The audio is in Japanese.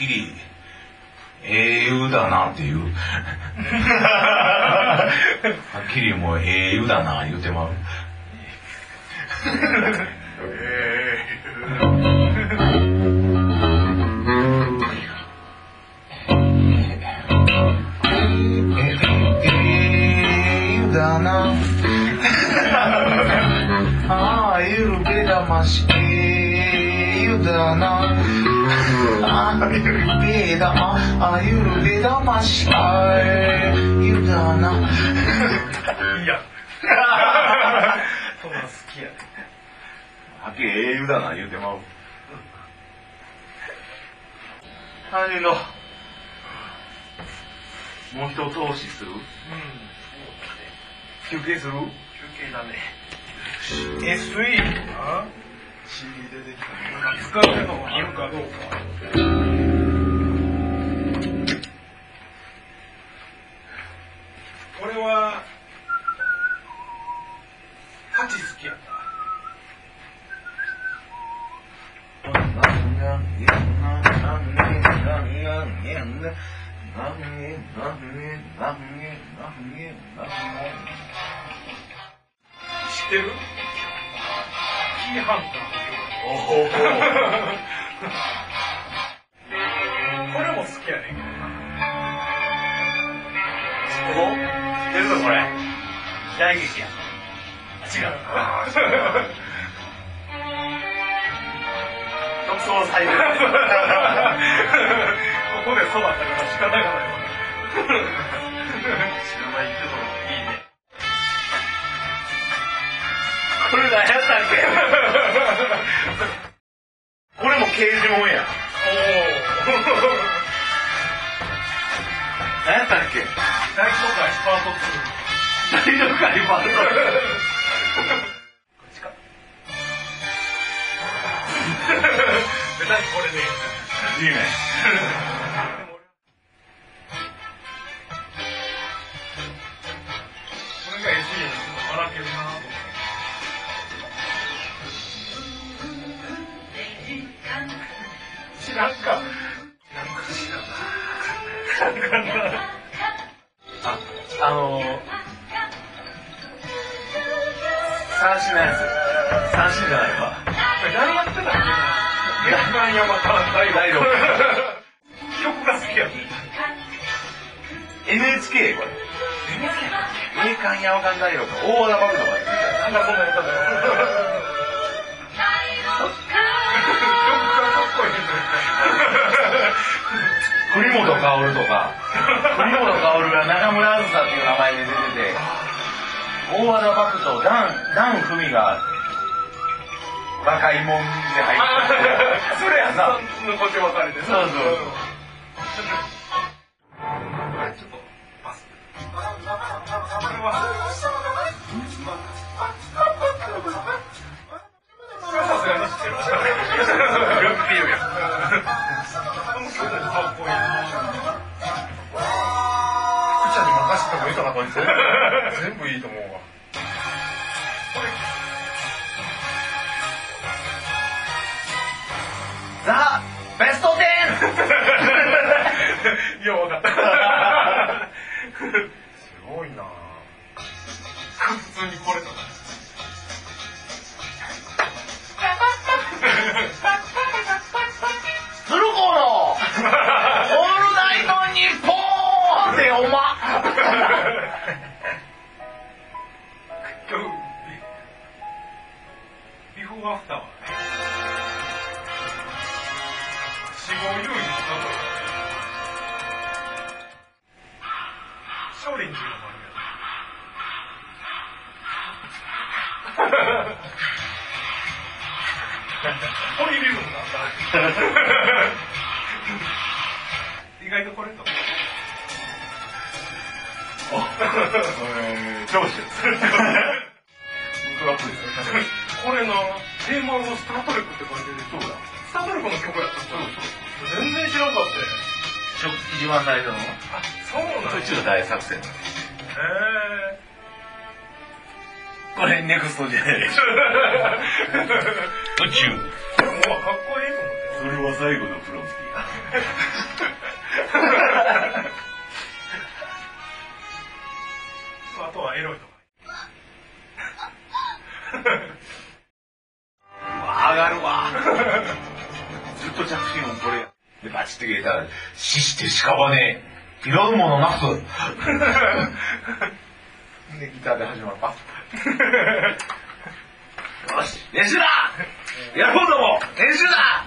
きり英雄だなっていう。はっきりもう英雄だな言うてまう。英雄だな。あだな。あゆるべだあゆるべだましあゆだな。いやそんな。好きやねはっきり英雄だな。言うてまうはい。のもう一通しするうん休憩する休憩だね SE CD 出てきた。なんか使うのがある？かどうか俺は8好きやった知ってる？キーハンターこれも好きやねんけどな知ってるぞこれ時代劇や違う特捜されるここで育ったから仕方がないわ知らないけどこれ何やったっけ？これも刑事もんや。何やったっけ？大都会パート2大丈夫か今のこっちか。これでいいいいね知らんか知らんか知らんかああのー、三振のやつ。三振じゃないわ。何やってたっけな。月間山から大大六六曲が好きやね NHK これ。栄冠やわかんないよ大和田幕とか言ってたなんかそんなやつだ曲薫とか栗本薫が中村あずさっていう名前で出てて大和田幕とダンダン文が若いもんで入ってて。それやなそうそうなこいつ全部いいと思うわ。ザ・ベスト 10! よう分かった。すごいな。普通にこれとか死亡優位の例え少林寺の丸やポリリズムなんだ意外とこれと上司ですこれなテーマのスタートレックって書いててそうだスタートレックの曲やったそうそう全然知らんかったよ。一番最初のあそうなん宇宙大作戦へえこれネクストじゃないえ宇宙これもうかっこいいと思ってそれは最後のプロンティア着信音これや。で、バチって切れたら、死して屍、拾うものなす。で、ギターで始まる。パッ。よし、練習だやろうども練習だ